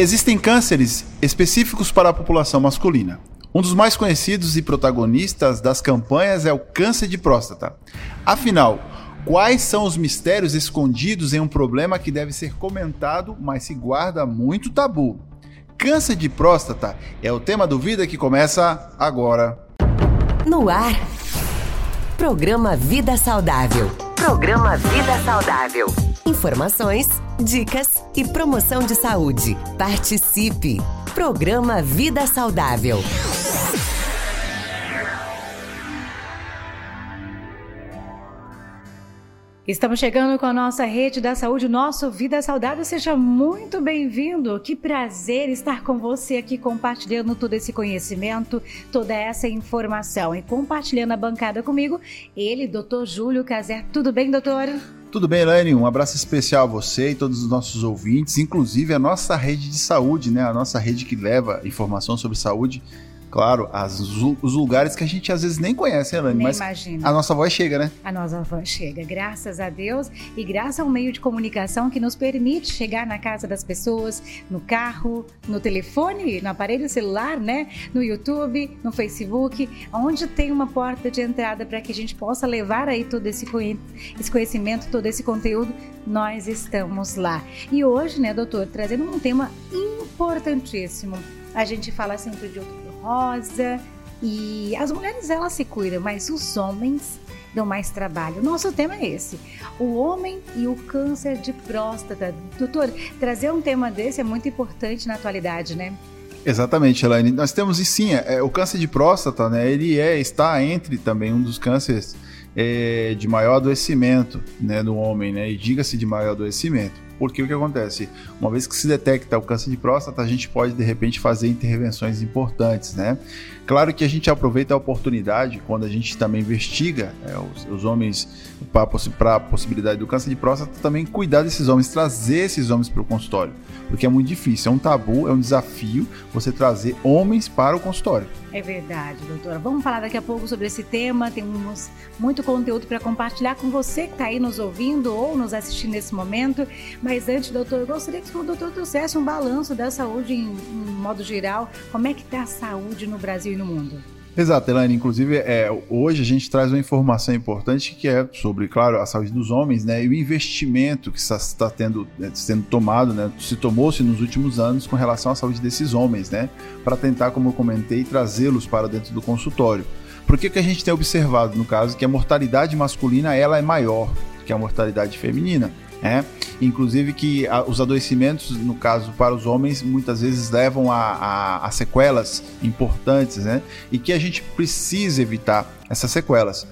Existem cânceres específicos para a população masculina. Um dos mais conhecidos e protagonistas das campanhas é o câncer de próstata. Afinal, quais são os mistérios escondidos em um problema que deve ser comentado, mas se guarda muito tabu? Câncer de próstata é o tema do Vida que começa agora. No ar. Programa Vida Saudável. Programa Vida Saudável. Informações, dicas e promoção de saúde. Participe! Programa Vida Saudável. Estamos chegando com a nossa rede da saúde, nosso Vida Saudável. Seja muito bem-vindo. Que prazer estar com você aqui compartilhando todo esse conhecimento, toda essa informação e compartilhando a bancada comigo, ele, Dr. Júlio Caser. Tudo bem, doutor? Tudo bem, Elaine? Um abraço especial a você e todos os nossos ouvintes, inclusive a nossa rede de saúde, né? A nossa rede que leva informação sobre saúde Claro, as, os lugares que a gente às vezes nem conhece, Elane, nem mas imagina. a nossa voz chega, né? A nossa voz chega, graças a Deus e graças ao meio de comunicação que nos permite chegar na casa das pessoas, no carro, no telefone, no aparelho celular, né? No YouTube, no Facebook, onde tem uma porta de entrada para que a gente possa levar aí todo esse conhecimento, todo esse conteúdo, nós estamos lá. E hoje, né, doutor, trazendo um tema importantíssimo. A gente fala sempre de outro rosa. E as mulheres elas se cuidam, mas os homens dão mais trabalho. Nosso tema é esse: o homem e o câncer de próstata. Doutor, trazer um tema desse é muito importante na atualidade, né? Exatamente, Elaine. Nós temos e sim, é, o câncer de próstata, né? Ele é está entre também um dos cânceres é, de maior adoecimento, né, do homem, né? E diga-se de maior adoecimento. Porque o que acontece? Uma vez que se detecta o câncer de próstata, a gente pode de repente fazer intervenções importantes, né? Claro que a gente aproveita a oportunidade quando a gente também investiga é, os, os, homens para a possibilidade do câncer de próstata, também cuidar desses homens, trazer esses homens para o consultório, porque é muito difícil, é um tabu, é um desafio você trazer homens para o consultório. É verdade, doutora. Vamos falar daqui a pouco sobre esse tema. Temos muito conteúdo para compartilhar com você que está aí nos ouvindo ou nos assistindo nesse momento. Mas antes, doutor, eu gostaria que o doutor trouxesse um balanço da saúde em, em modo geral. Como é que está a saúde no Brasil e no mundo? Exato, Elaine. Inclusive, é, hoje a gente traz uma informação importante que é sobre, claro, a saúde dos homens, né? E o investimento que está tendo, né, sendo tomado, né? Se tomou-se nos últimos anos com relação à saúde desses homens, né? Para tentar, como eu comentei, trazê-los para dentro do consultório. Por que, que a gente tem observado, no caso, que a mortalidade masculina ela é maior que a mortalidade feminina? É, inclusive que a, os adoecimentos, no caso para os homens, muitas vezes levam a, a, a, sequelas importantes, né? E que a gente precisa evitar essas sequelas.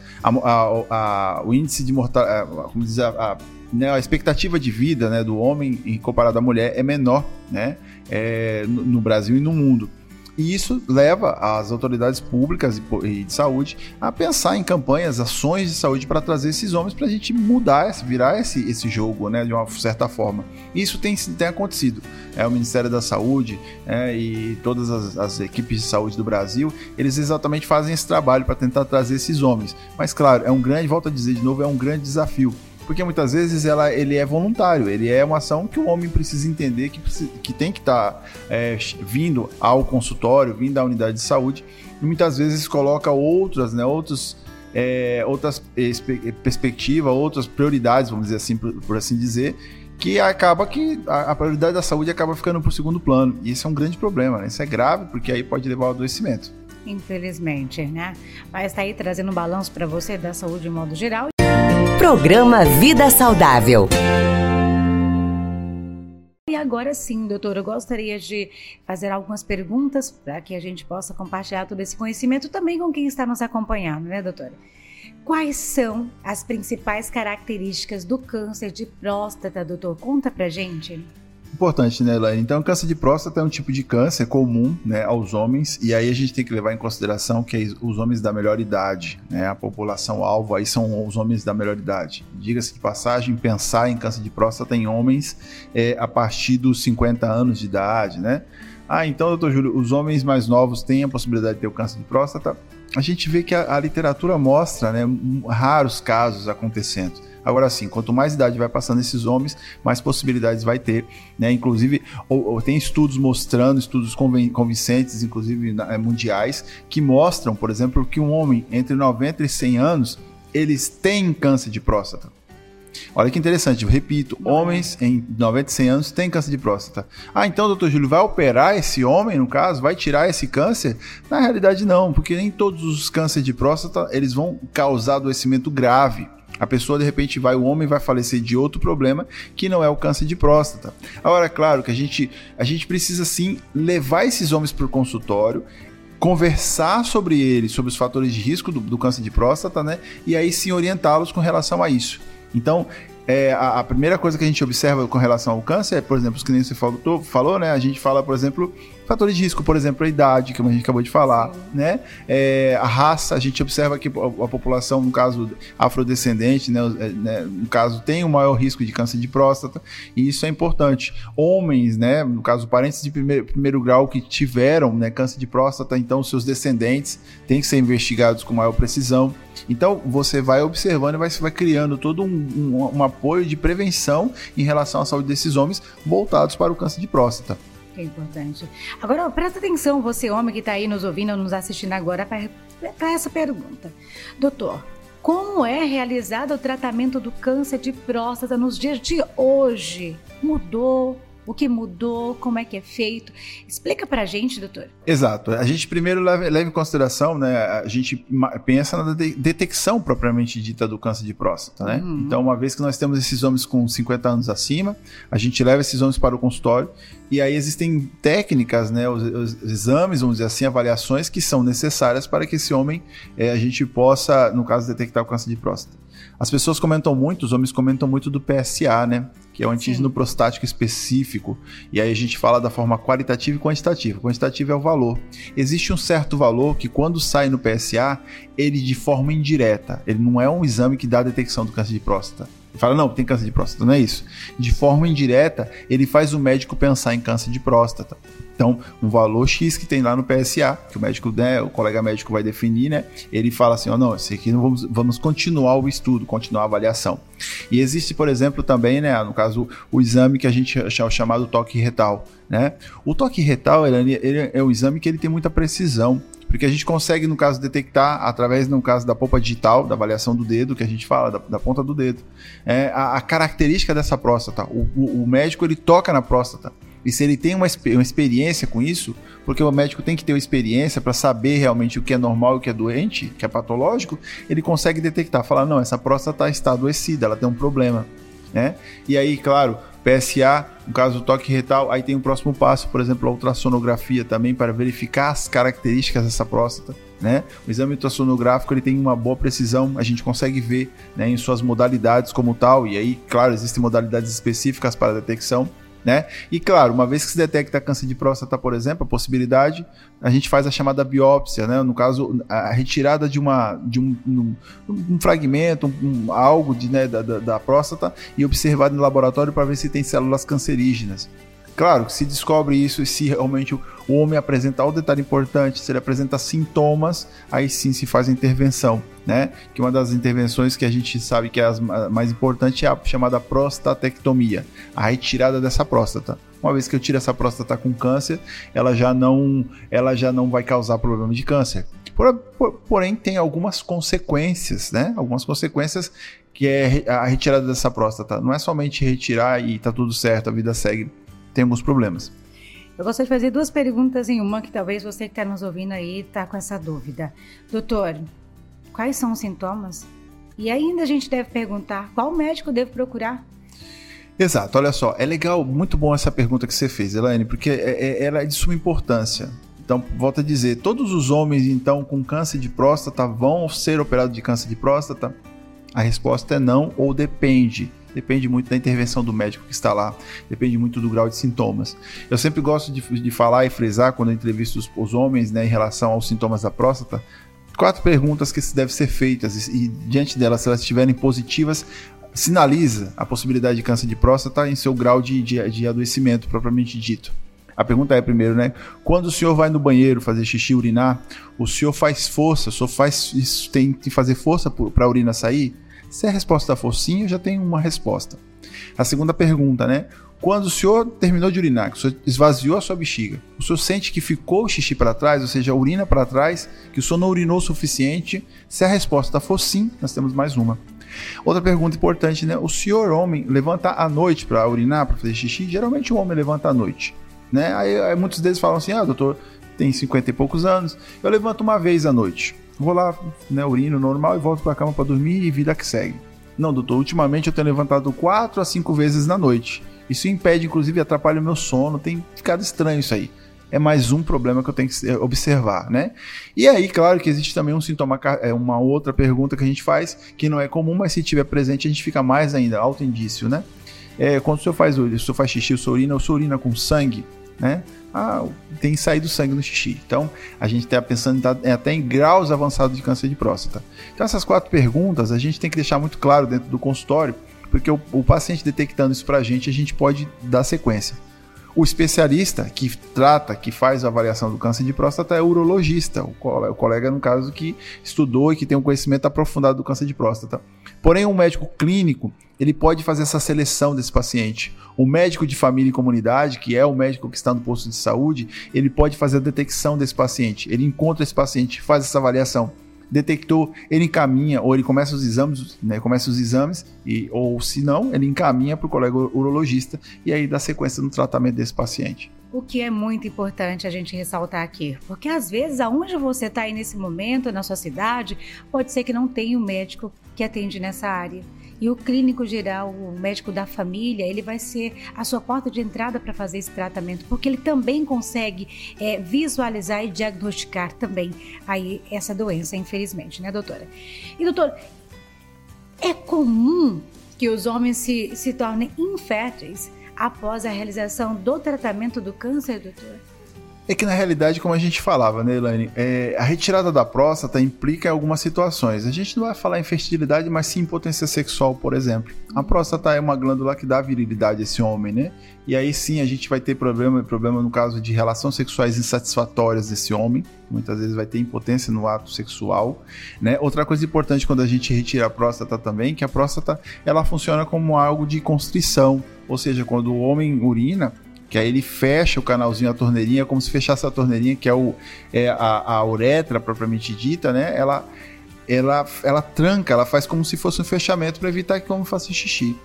o índice de mortalidade, como diz a, né, a expectativa de vida né, do homem em comparado à mulher é menor né, é, no, no Brasil e no mundo. E isso leva as autoridades públicas e de saúde a pensar em campanhas, ações de saúde para trazer esses homens para a gente mudar, virar esse, esse jogo, né, de uma certa forma. Isso tem, tem acontecido. É o Ministério da Saúde é, e todas as, as equipes de saúde do Brasil, eles exatamente fazem esse trabalho para tentar trazer esses homens. Mas claro, é um grande, volto a dizer de novo, é um grande desafio porque muitas vezes ela, ele é voluntário, ele é uma ação que o homem precisa entender que, que tem que estar tá, é, vindo ao consultório, vindo à unidade de saúde, e muitas vezes coloca outras, né, outros, é, outras perspectivas, outras prioridades, vamos dizer assim, por, por assim dizer, que acaba que a, prioridade da saúde acaba ficando para o segundo plano. E isso é um grande problema, né? Isso é grave, porque aí pode levar ao adoecimento. Infelizmente, né? Mas está aí trazendo um balanço para você da saúde de modo geral. Programa Vida Saudável. E agora sim, doutor, eu gostaria de fazer algumas perguntas para que a gente possa compartilhar todo esse conhecimento também com quem está nos acompanhando, né, doutora? Quais são as principais características do câncer de próstata, doutor? Conta pra gente. Importante, né, Elaine? Então, câncer de próstata é um tipo de câncer comum né, aos homens, e aí a gente tem que levar em consideração que os homens da melhor idade, né, a população alvo aí são os homens da melhor idade. Diga-se de passagem, pensar em câncer de próstata em homens é, a partir dos 50 anos de idade, né? Ah, então, doutor Júlio, os homens mais novos têm a possibilidade de ter o câncer de próstata? A gente vê que a, a literatura mostra né, raros casos acontecendo Agora sim, quanto mais idade vai passando esses homens, mais possibilidades vai ter, né? Inclusive, ou, ou tem estudos mostrando, estudos convincentes, inclusive é, mundiais, que mostram, por exemplo, que um homem entre 90 e 100 anos, eles têm câncer de próstata. Olha que interessante, eu repito, homens em 90 e 100 anos têm câncer de próstata. Ah, então, doutor Júlio, vai operar esse homem, no caso? Vai tirar esse câncer? Na realidade, não, porque nem todos os cânceres de próstata, eles vão causar adoecimento grave. A pessoa, de repente, vai, o homem vai falecer de outro problema que não é o câncer de próstata. Agora, é claro que a gente, a gente precisa sim levar esses homens para o consultório, conversar sobre eles, sobre os fatores de risco do, do câncer de próstata, né? E aí sim orientá-los com relação a isso. Então, é, a, a, primeira coisa que a gente observa com relação ao câncer é, por exemplo, os que nem você falou, falou, né? A gente fala, por exemplo, fatores de risco, por exemplo, a idade, que a gente acabou de falar, Sim. né? É, a raça, a gente observa que a, população, no caso afrodescendente, né, é, né, no caso, tem o maior risco de câncer de próstata, e isso é importante. Homens, né, no caso, parentes de primeiro, primeiro grau que tiveram né, câncer de próstata, então seus descendentes têm que ser investigados com maior precisão. Então você vai observando e vai, vai criando todo um, um, um apoio de prevenção em relação à saúde desses homens voltados para o câncer de próstata é importante. Agora, presta atenção, você homem que está aí nos ouvindo, nos assistindo agora, para essa pergunta. Doutor, como é realizado o tratamento do câncer de próstata nos dias de hoje? Mudou? O que mudou, como é que é feito. Explica pra gente, doutor. Exato. A gente primeiro leva, leva em consideração, né, a gente pensa na de detecção propriamente dita do câncer de próstata, né? Uhum. Então, uma vez que nós temos esses homens com 50 anos acima, a gente leva esses homens para o consultório e aí existem técnicas, né, os, os exames, vamos dizer assim, avaliações que são necessárias para que esse homem, é, a gente possa, no caso, detectar o câncer de próstata. As pessoas comentam muito, os homens comentam muito do PSA, né? Que é o antígeno Sim. prostático específico. E aí a gente fala da forma qualitativa e quantitativa. Quantitativo é o valor. Existe um certo valor que, quando sai no PSA, ele de forma indireta. Ele não é um exame que dá a detecção do câncer de próstata. Ele fala, não, tem câncer de próstata, não é isso. De forma indireta, ele faz o médico pensar em câncer de próstata. Então, um valor X que tem lá no PSA, que o médico, né, o colega médico vai definir, né? Ele fala assim, ó, oh, não, esse aqui não vamos, vamos continuar o estudo, continuar a avaliação. E existe, por exemplo, também, né, no caso, o exame que a gente chama chamado toque retal, né? O toque retal, ele, ele é um exame que ele tem muita precisão porque a gente consegue, no caso, detectar através, no caso da polpa digital, da avaliação do dedo, que a gente fala, da, da ponta do dedo, é, a, a, característica dessa próstata. O, o, o, médico ele toca na próstata. E se ele tem uma, uma experiência com isso, porque o médico tem que ter uma experiência para saber realmente o que é normal e o que é doente, que é patológico, ele consegue detectar, falar, não, essa próstata está adoecida, ela tem um problema. Né? E aí, claro, PSA, no caso do toque retal, aí tem o um próximo passo, por exemplo, a ultrassonografia também para verificar as características dessa próstata. Né? O exame ultrassonográfico ele tem uma boa precisão, a gente consegue ver né, em suas modalidades como tal, e aí, claro, existem modalidades específicas para detecção né? E claro, uma vez que se detecta câncer de próstata, por exemplo, a possibilidade, a gente faz a chamada biópsia, né? No caso, a retirada de uma de um, um, um fragmento, um, algo de, né, da, da, da próstata e observado no laboratório para ver se tem células cancerígenas. Claro, se descobre isso e se realmente o homem apresentar o detalhe importante, se ele apresenta sintomas, aí sim se faz a intervenção, né? Que uma das intervenções que a gente sabe que é a mais importante é a chamada prostatectomia, a retirada dessa próstata. Uma vez que eu tiro essa próstata com câncer, ela já não, ela já não vai causar problema de câncer. Por, por, porém, tem algumas consequências, né? Algumas consequências que é a retirada dessa próstata. Não é somente retirar e tá tudo certo, a vida segue tem alguns problemas. Eu gostaria de fazer duas perguntas em uma que talvez você que está nos ouvindo aí está com essa dúvida. Doutor, quais são os sintomas? E ainda a gente deve perguntar qual médico devo procurar? Exato, olha só, é legal, muito bom essa pergunta que você fez, Elaine, porque é, é, ela é de suma importância. Então, volto a dizer, todos os homens, então, com câncer de próstata vão ser operados de câncer de próstata? A resposta é não ou depende. Depende muito da intervenção do médico que está lá, depende muito do grau de sintomas. Eu sempre gosto de, de falar e frisar quando eu entrevisto os, os homens né, em relação aos sintomas da próstata, quatro perguntas que devem ser feitas e, e diante delas, se elas estiverem positivas, sinaliza a possibilidade de câncer de próstata em seu grau de, de, de adoecimento propriamente dito. A pergunta é primeiro, né? Quando o senhor vai no banheiro fazer xixi, urinar, o senhor faz força, o senhor faz tem que fazer força para a urina sair? Se a resposta for sim, eu já tenho uma resposta. A segunda pergunta, né? Quando o senhor terminou de urinar, que o senhor esvaziou a sua bexiga, o senhor sente que ficou o xixi para trás, ou seja, a urina para trás, que o senhor não urinou o suficiente? Se a resposta for sim, nós temos mais uma. Outra pergunta importante, né? O senhor homem levanta à noite para urinar, para fazer xixi? Geralmente o homem levanta à noite, né? Aí, aí muitos deles falam assim: "Ah, doutor, tem 50 e poucos anos, eu levanto uma vez à noite. Vou lá, né, urino normal e volto para a cama para dormir e vida que segue." Não, doutor, ultimamente eu tenho levantado 4 a 5 vezes na noite. Isso impede, inclusive, atrapalha o meu sono. Tem ficado estranho isso aí. É mais um problema que eu tenho que observar, né? E aí, claro que existe também um sintoma, é uma outra pergunta que a gente faz, que não é comum, mas se tiver presente, a gente fica mais ainda, alto indício, né? É, quando o senhor faz, o senhor faz xixi, o senhor urina, o senhor urina com sangue, né? Ah, tem saído sangue no xixi. Então, a gente está pensando em até em graus avançados de câncer de próstata. Então, essas quatro perguntas a gente tem que deixar muito claro dentro do consultório porque o, o paciente detectando isso para a gente, a gente pode dar sequência. O especialista que trata, que faz a avaliação do câncer de próstata é o urologista, o colega, no caso, que estudou e que tem um conhecimento aprofundado do câncer de próstata. Porém, um médico clínico, ele pode fazer essa seleção desse paciente. O médico de família e comunidade, que é o médico que está no posto de saúde, ele pode fazer a detecção desse paciente. Ele encontra esse paciente, faz essa avaliação detectou, ele encaminha, ou ele começa os exames, né, começa os exames, e, ou se não, ele encaminha para o colega urologista e aí dá sequência no tratamento desse paciente. O que é muito importante a gente ressaltar aqui, porque às vezes aonde você está aí nesse momento, na sua cidade, pode ser que não tenha um médico que atende nessa área. E o clínico geral, o médico da família, ele vai ser a sua porta de entrada para fazer esse tratamento, porque ele também consegue é, visualizar e diagnosticar também aí essa doença, infelizmente, né, doutora? E doutora, é comum que os homens se, se tornem inférteis após a realização do tratamento do câncer, doutora? É que na realidade, como a gente falava, né, Elaine, é, a retirada da próstata implica algumas situações. A gente não vai falar em fertilidade, mas sim em potência sexual, por exemplo. A próstata é uma glândula que dá virilidade a esse homem, né? E aí sim a gente vai ter problema, problema no caso de relações sexuais insatisfatórias desse homem. Muitas vezes vai ter impotência no ato sexual, né? Outra coisa importante quando a gente retira a próstata também, que a próstata ela funciona como algo de constrição, ou seja, quando o homem urina, que aí ele fecha o canalzinho, a torneirinha, como se fechasse a torneirinha, que é, o, é a, a uretra propriamente dita, né? Ela, ela, ela tranca, ela faz como se fosse um fechamento para evitar que o homem faça xixi.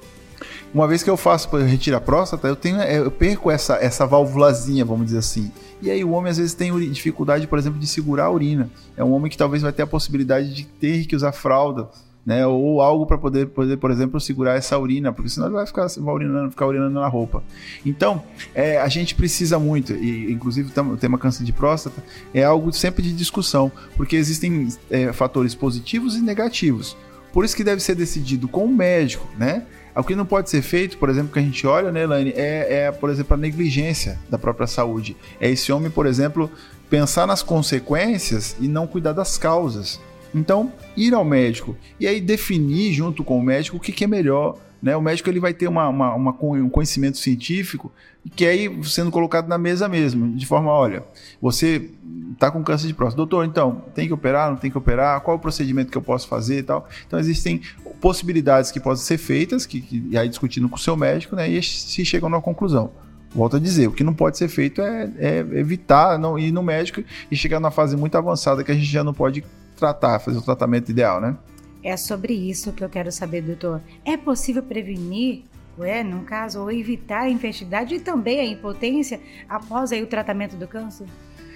Uma vez que eu faço para retirar a próstata, eu tenho, eu perco essa, essa válvulazinha, vamos dizer assim. E aí o homem às vezes tem dificuldade, por exemplo, de segurar a urina. É um homem que talvez vai ter a possibilidade de ter que usar fralda né? Ou algo para poder, poder, por exemplo, segurar essa urina, porque senão ele vai ficar, vai urinando, ficar urinando na roupa. Então, é, a gente precisa muito, e inclusive o tema câncer de próstata é algo sempre de discussão, porque existem é, fatores positivos e negativos. Por isso que deve ser decidido com o médico, né? O que não pode ser feito, por exemplo, que a gente olha, né, Elaine, é, é, por exemplo, a negligência da própria saúde. É esse homem, por exemplo, pensar nas consequências e não cuidar das causas. Então, ir ao médico e aí definir junto com o médico o que, que é melhor. Né? O médico ele vai ter uma, uma, uma, um conhecimento científico que aí sendo colocado na mesa mesmo, de forma, olha, você está com câncer de próstata, doutor, então, tem que operar, não tem que operar, qual o procedimento que eu posso fazer e tal. Então, existem possibilidades que podem ser feitas, que, que e aí discutindo com o seu médico, né, e se chegam na conclusão. Volto a dizer, o que não pode ser feito é, é evitar não ir no médico e chegar na fase muito avançada que a gente já não pode tratar, fazer o tratamento ideal, né? É sobre isso que eu quero saber, doutor. É possível prevenir, é, no caso, ou evitar a infertilidade e também a impotência após aí o tratamento do câncer?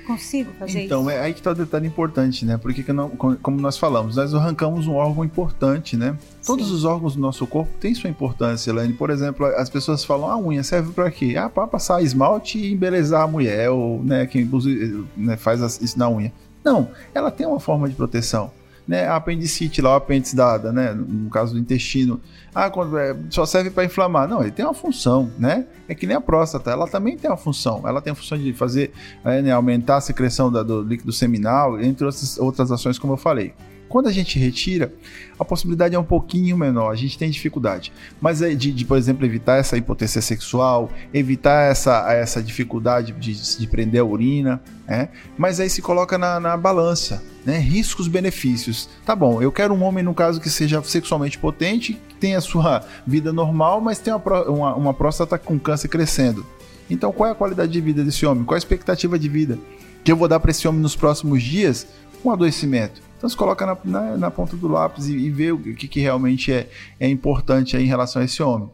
Consigo fazer então, isso? Então, é aí que está o detalhe importante, né? Porque, como nós falamos, nós arrancamos um órgão importante, né? Todos Sim. os órgãos do nosso corpo têm sua importância, Elaine. Por exemplo, as pessoas falam, a ah, unha serve para quê? Ah, para passar esmalte e embelezar a mulher, ou né, quem né, faz isso na unha. Não, ela tem uma forma de proteção. Né, a apendicite lá, o apêndice dada, né, no caso do intestino, ah, quando é, só serve para inflamar. Não, ele tem uma função, né? É que nem a próstata, ela também tem uma função. Ela tem a função de fazer, é, né, aumentar a secreção da, do líquido seminal, entre outras, outras ações, como eu falei. Quando a gente retira, a possibilidade é um pouquinho menor, a gente tem dificuldade. Mas é de, de por exemplo, evitar essa impotência sexual, evitar essa, essa dificuldade de, de prender a urina, né? mas aí se coloca na, na balança, né? riscos-benefícios. Tá bom, eu quero um homem, no caso, que seja sexualmente potente, que tenha sua vida normal, mas tenha uma, uma, uma próstata com câncer crescendo. Então, qual é a qualidade de vida desse homem? Qual é a expectativa de vida que eu vou dar para esse homem nos próximos dias? Um adoecimento. Então, se coloca na, na, na ponta do lápis e, e vê o que, que realmente é, é importante em relação a esse homem.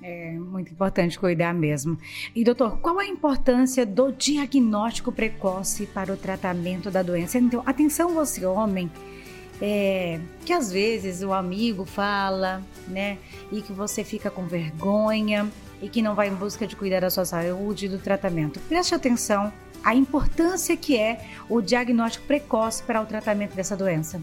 É muito importante cuidar mesmo. E doutor, qual a importância do diagnóstico precoce para o tratamento da doença? Então, atenção você homem, é, que às vezes o amigo fala, né, e que você fica com vergonha e que não vai em busca de cuidar da sua saúde e do tratamento. Preste atenção à importância que é o diagnóstico precoce para o tratamento dessa doença.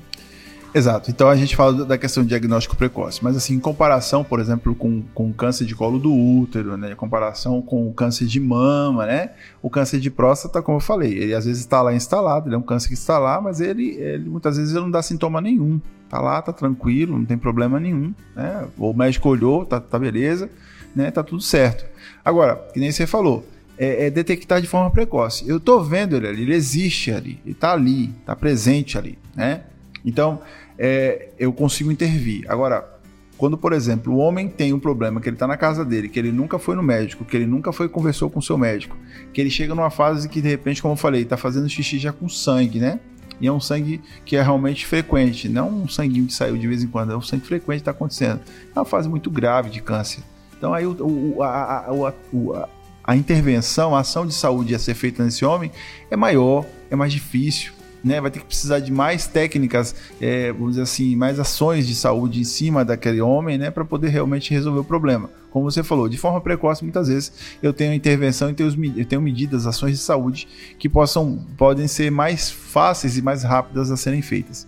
Exato. Então a gente fala da questão de diagnóstico precoce, mas assim, em comparação, por exemplo, com, com câncer de colo do útero, né? Em comparação com o câncer de mama, né? O câncer de próstata, como eu falei, ele às vezes está lá instalado, ele é um câncer que está lá, mas ele, ele muitas vezes ele não dá sintoma nenhum. Tá lá, tá tranquilo, não tem problema nenhum, né? O médico olhou, tá, tá beleza, né? Tá tudo certo. Agora, que nem você falou, é, é, detectar de forma precoce. Eu tô vendo ele ali, ele existe ali, ele tá ali, tá presente ali, né? Então, é, eu consigo intervir. Agora, quando, por exemplo, o homem tem um problema, que ele está na casa dele, que ele nunca foi no médico, que ele nunca foi conversou com o seu médico, que ele chega numa fase que, de repente, como eu falei, está fazendo xixi já com sangue, né? E é um sangue que é realmente frequente, não um sanguinho que saiu de vez em quando, é um sangue frequente que está acontecendo. É uma fase muito grave de câncer. Então aí o, o, a, a, a, a intervenção, a ação de saúde a ser feita nesse homem é maior, é mais difícil né, vai ter que precisar de mais técnicas, é, vamos dizer assim, mais ações de saúde em cima daquele homem, né, para poder realmente resolver o problema. Como você falou, de forma precoce, muitas vezes eu tenho intervenção e tenho, tenho medidas, ações de saúde que possam, podem ser mais fáceis e mais rápidas a serem feitas.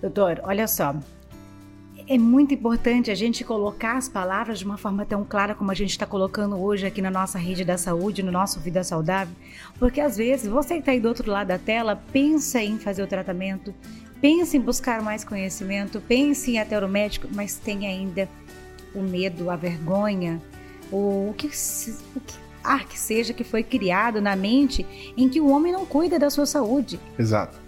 Doutor, olha só, é muito importante a gente colocar as palavras de uma forma tão clara como a gente está colocando hoje aqui na nossa rede da saúde, no nosso Vida Saudável, porque às vezes você que está aí do outro lado da tela pensa em fazer o tratamento, pensa em buscar mais conhecimento, pensa em ir até o médico, mas tem ainda o medo, a vergonha, o, o que, o que ah, que seja que foi criado na mente em que o homem não cuida da sua saúde. Exato.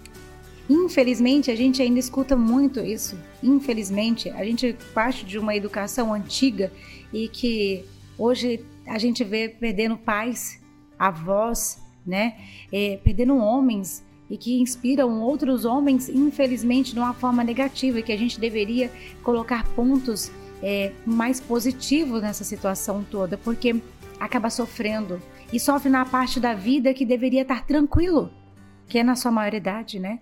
Infelizmente, a gente ainda escuta muito isso. Infelizmente, a gente parte de uma educação antiga e que hoje a gente vê perdendo pais, avós, né? É, perdendo homens e que inspiram outros homens, infelizmente, de uma forma negativa, e que a gente deveria colocar pontos é, mais positivos nessa situação toda, porque acaba sofrendo e sofre na parte da vida que deveria estar tranquilo que é na sua maioridade, né?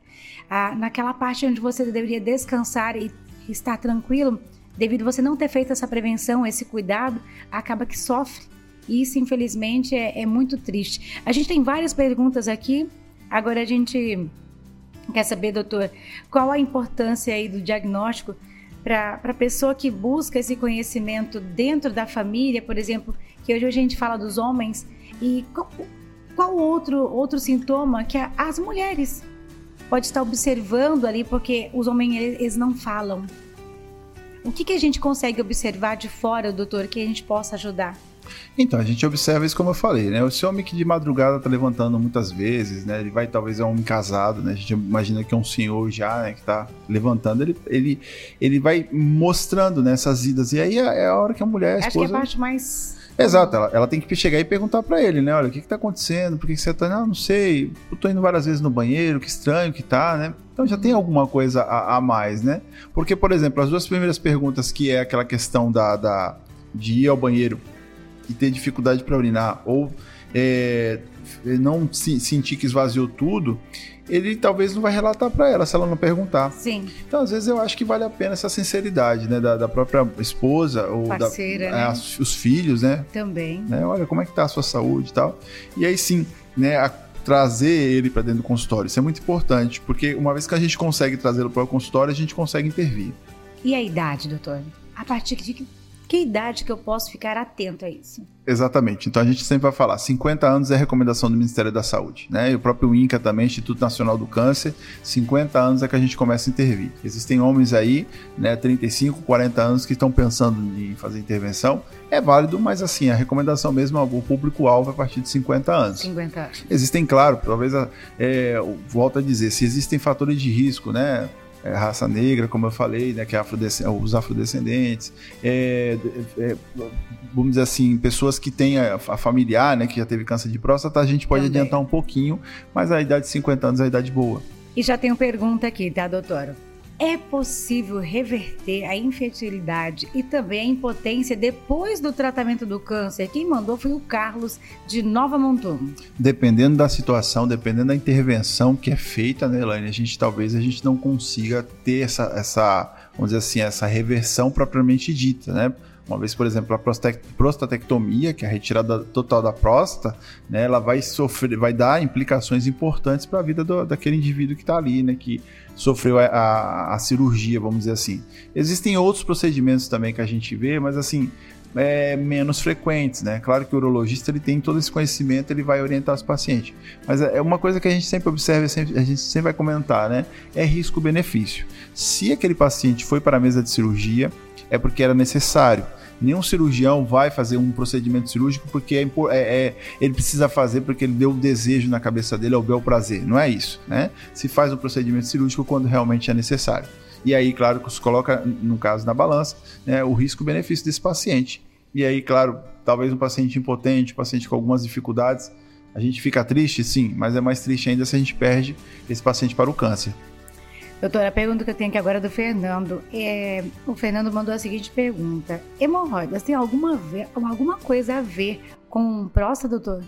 Ah, naquela parte onde você deveria descansar e estar tranquilo, devido a você não ter feito essa prevenção, esse cuidado, acaba que sofre. E isso, infelizmente, é, é muito triste. A gente tem várias perguntas aqui. Agora a gente quer saber, doutor, qual a importância aí do diagnóstico para a pessoa que busca esse conhecimento dentro da família, por exemplo, que hoje a gente fala dos homens, e qual outro, outro sintoma que as mulheres pode estar observando ali, porque os homens eles não falam? O que, que a gente consegue observar de fora, doutor, que a gente possa ajudar? Então, a gente observa isso como eu falei, né? Esse homem que de madrugada tá levantando muitas vezes, né? Ele vai, talvez, é um homem casado, né? A gente imagina que é um senhor já, né? Que tá levantando, ele, ele, ele vai mostrando nessas né, idas. E aí é, é a hora que a mulher, a esposa... Acho que é a parte mais Exato, ela, ela, tem que chegar e perguntar para ele, né? Olha, o que, que tá acontecendo? Por que, que você tá. Não, não sei, eu tô indo várias vezes no banheiro, que estranho que tá, né? Então já tem uhum. alguma coisa a, a mais, né? Porque, por exemplo, as duas primeiras perguntas, que é aquela questão da, da de ir ao banheiro e ter dificuldade para urinar, ou é, não se, sentir que esvaziou tudo, ele talvez não vai relatar para ela se ela não perguntar. Sim. Então, às vezes, eu acho que vale a pena essa sinceridade, né? Da, da própria esposa ou Parceira, da, né? as, os filhos, né? Também. Né? Olha, como é que tá a sua saúde e tal. E aí sim, né? A, trazer ele para dentro do consultório. Isso é muito importante, porque uma vez que a gente consegue trazê-lo para o consultório, a gente consegue intervir. E a idade, doutor? A partir de Que idade que eu posso ficar atento a isso? Exatamente. Então a gente sempre vai falar, 50 anos é a recomendação do Ministério da Saúde, né? E o próprio INCA também, Instituto Nacional do Câncer, 50 anos é que a gente começa a intervir. Existem homens aí, né, 35, 40 anos que estão pensando em fazer intervenção. É válido, mas assim, a recomendação mesmo, o público-alvo é a partir de 50 anos. 50 anos. Existem, claro, talvez, é, volto a dizer, se existem fatores de risco, né? É, raça negra, como eu falei, né, que é os afrodescendentes, é, é, vamos dizer assim, pessoas que têm a, a, familiar, né, que já teve câncer de próstata, a gente pode Também. adiantar um pouquinho, mas a idade de 50 anos é a idade boa. E já tenho pergunta aqui, tá, doutora? É possível reverter a infertilidade e também a impotência depois do tratamento do câncer? Quem mandou foi o Carlos de Nova Montuno. Dependendo da situação, dependendo da intervenção que é feita, né, Elaine, a gente talvez a gente não consiga ter essa, essa vamos dizer assim, essa reversão propriamente dita, né? Uma vez, por exemplo, a prostatectomia, que é a retirada total da próstata, né, ela vai sofrer, vai dar implicações importantes para a vida do, daquele indivíduo que está ali, né, que sofreu a, a, a, cirurgia, vamos dizer assim. Existem outros procedimentos também que a gente vê, mas assim, é, menos frequentes, né? Claro que o urologista ele tem todo esse conhecimento, ele vai orientar os pacientes. Mas é, é uma coisa que a gente sempre observa, a gente sempre vai comentar, né? É risco-benefício. Se aquele paciente foi para a mesa de cirurgia, é porque era necessário. Nenhum cirurgião vai fazer um procedimento cirúrgico porque é, é, é, ele precisa fazer porque ele deu o desejo na cabeça dele, é o bel prazer. Não é isso, né? Se faz um procedimento cirúrgico quando realmente é necessário. E aí, claro, se coloca, no caso, na balança, né, o risco-benefício desse paciente. E aí, claro, talvez um paciente impotente, um paciente com algumas dificuldades, a gente fica triste, sim, mas é mais triste ainda se a gente perde esse paciente para o câncer. Doutora, a pergunta que eu tenho aqui agora é do Fernando. É, o Fernando mandou a seguinte pergunta: Hemorroidas tem alguma, alguma coisa a ver com próstata, doutor?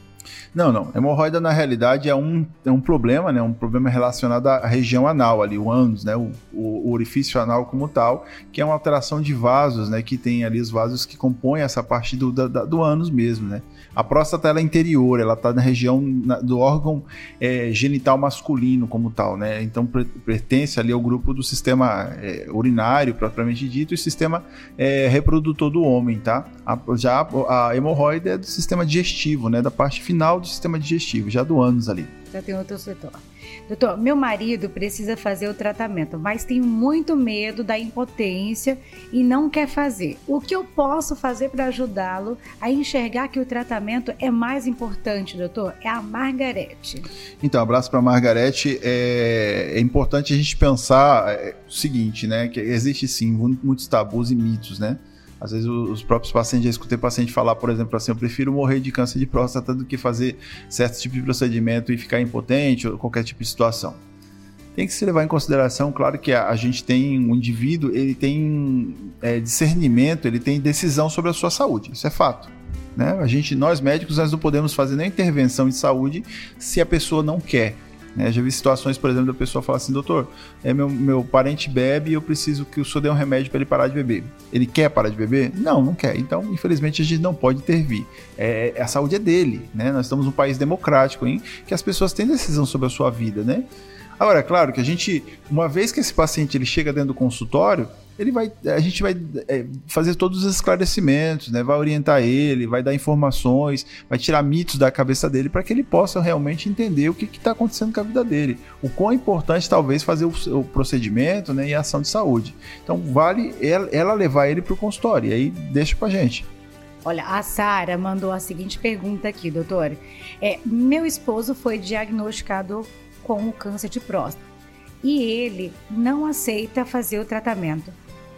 Não, não. Hemorroida, na realidade, é um, é um problema, né? Um problema relacionado à região anal ali, o ânus, né? O, o, orifício anal como tal, que é uma alteração de vasos, né? Que tem ali os vasos que compõem essa parte do, da, do ânus mesmo, né? A próstata ela é interior, ela está na região na, do órgão é, genital masculino como tal, né? Então pertence ali ao grupo do sistema é, urinário propriamente dito e sistema é, reprodutor do homem, tá? A, já a hemorroida é do sistema digestivo, né? Da parte final do sistema digestivo, já do ânus ali. Já tem outro setor. Doutor, meu marido precisa fazer o tratamento, mas tem muito medo da impotência e não quer fazer. O que eu posso fazer para ajudá-lo a enxergar que o tratamento é mais importante, doutor? É a Margarete. Então, abraço para a Margarete. É, é, importante a gente pensar é, o seguinte, né? Que existe sim muitos tabus e mitos, né? Às vezes os próprios pacientes, já escutei paciente falar, por exemplo, assim, eu prefiro morrer de câncer de próstata do que fazer certo tipo de procedimento e ficar impotente ou qualquer tipo de situação. Tem que se levar em consideração, claro que a, gente tem um indivíduo, ele tem é, discernimento, ele tem decisão sobre a sua saúde, isso é fato. Né? A gente, nós médicos, nós não podemos fazer nem intervenção de saúde se a pessoa não quer. Né? Já vi situações, por exemplo, da pessoa falar assim, doutor, é meu, meu parente bebe e eu preciso que o senhor dê um remédio para ele parar de beber. Ele quer parar de beber? Não, não quer. Então, infelizmente, a gente não pode intervir. É, a saúde é dele, né? Nós estamos num país democrático, hein? Que as pessoas têm decisão sobre a sua vida, né? Agora, é claro que a gente, uma vez que esse paciente ele chega dentro do consultório, ele vai, a gente vai é, fazer todos os esclarecimentos, né? vai orientar ele, vai dar informações, vai tirar mitos da cabeça dele para que ele possa realmente entender o que está acontecendo com a vida dele. O quão importante talvez fazer o, o procedimento né, e a ação de saúde. Então vale ela, ela levar ele para o consultório e aí deixa para gente. Olha, a Sara mandou a seguinte pergunta aqui, doutor. É, meu esposo foi diagnosticado com o câncer de próstata e ele não aceita fazer o tratamento.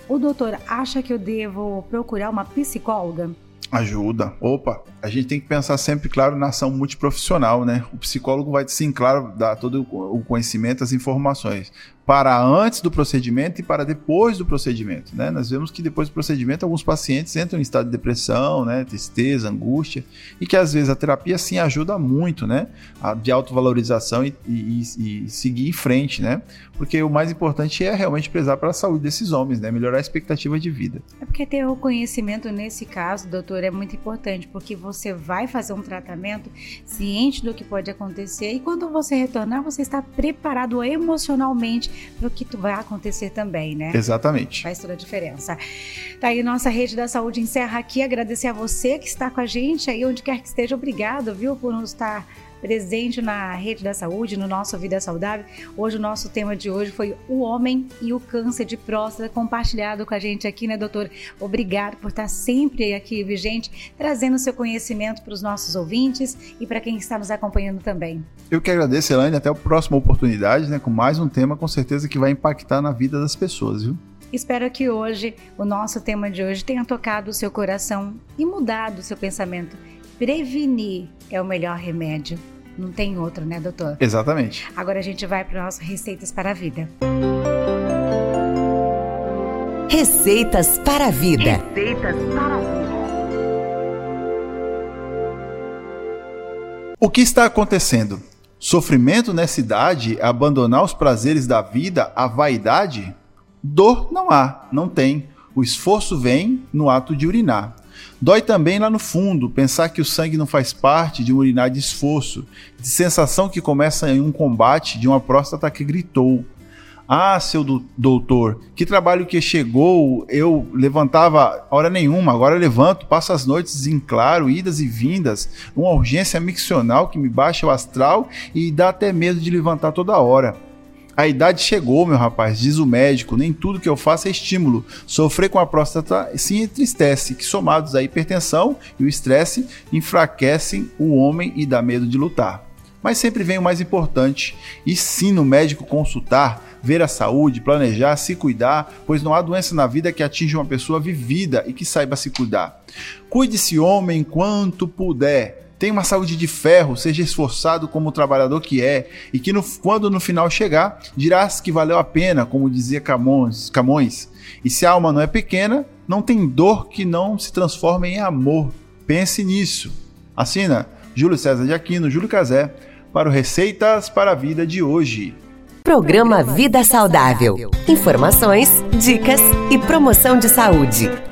O doutor acha que eu devo procurar uma psicóloga? Ajuda. Opa, a gente tem que pensar sempre, claro, na ação multiprofissional, né? O psicólogo vai, sim, claro, dar todo o conhecimento, as informações para antes do procedimento e para depois do procedimento, né? Nós vemos que depois do procedimento alguns pacientes entram em estado de depressão, né, tristeza, angústia e que às vezes a terapia sim ajuda muito, né, a, de autovalorização e, e, e, seguir em frente, né? Porque o mais importante é realmente prezar para a saúde desses homens, né, melhorar a expectativa de vida. É porque ter o conhecimento nesse caso, doutor, é muito importante, porque você vai fazer um tratamento ciente do que pode acontecer e quando você retornar, você está preparado emocionalmente para o que tu vai acontecer também, né? Exatamente. Faz toda a diferença. Tá aí, nossa rede da saúde encerra aqui. Agradecer a você que está com a gente aí, onde quer que esteja. Obrigado, viu, por nos estar presente na rede da saúde, no nosso Vida Saudável. Hoje o nosso tema de hoje foi o homem e o câncer de próstata, compartilhado com a gente aqui, né, doutor? Obrigado por estar sempre aqui vigente, trazendo seu conhecimento para os nossos ouvintes e para quem está nos acompanhando também. Eu que agradeço, Elaine, até a próxima oportunidade, né, com mais um tema com certeza que vai impactar na vida das pessoas, viu? Espero que hoje, o nosso tema de hoje, tenha tocado o seu coração e mudado o seu pensamento prevenir é o melhor remédio. Não tem outro, né, doutor? Exatamente. Agora a gente vai para nossas receitas para a vida. Receitas para a vida. Receitas para a vida. O que está acontecendo? Sofrimento nessa idade, abandonar os prazeres da vida, a vaidade? Dor não há, não tem. O esforço vem no ato de urinar. Dói também lá no fundo pensar que o sangue não faz parte de um urinar de esforço, de sensação que começa em um combate de uma próstata que gritou. Ah, seu doutor, que trabalho que chegou, eu levantava hora nenhuma, agora levanto, passo as noites em claro, idas e vindas, uma urgência miccional que me baixa o astral e dá até medo de levantar toda hora. A idade chegou, meu rapaz, diz o médico, nem tudo que eu faço é estímulo. Sofrer com a próstata se entristece, que somados à hipertensão e o estresse enfraquecem o homem e dá medo de lutar. Mas sempre vem o mais importante, e sim no médico consultar, ver a saúde, planejar, se cuidar, pois não há doença na vida que atinja uma pessoa vivida e que saiba se cuidar. Cuide-se, homem, quanto puder Tenha uma saúde de ferro, seja esforçado como o trabalhador que é, e que no, quando no final chegar, dirás que valeu a pena, como dizia Camões, Camões. E se a alma não é pequena, não tem dor que não se transforme em amor. Pense nisso. Assina Júlio César de Aquino, Júlio Cazé, para o Receitas para a Vida de hoje. Programa Vida Saudável. Informações, dicas e promoção de saúde.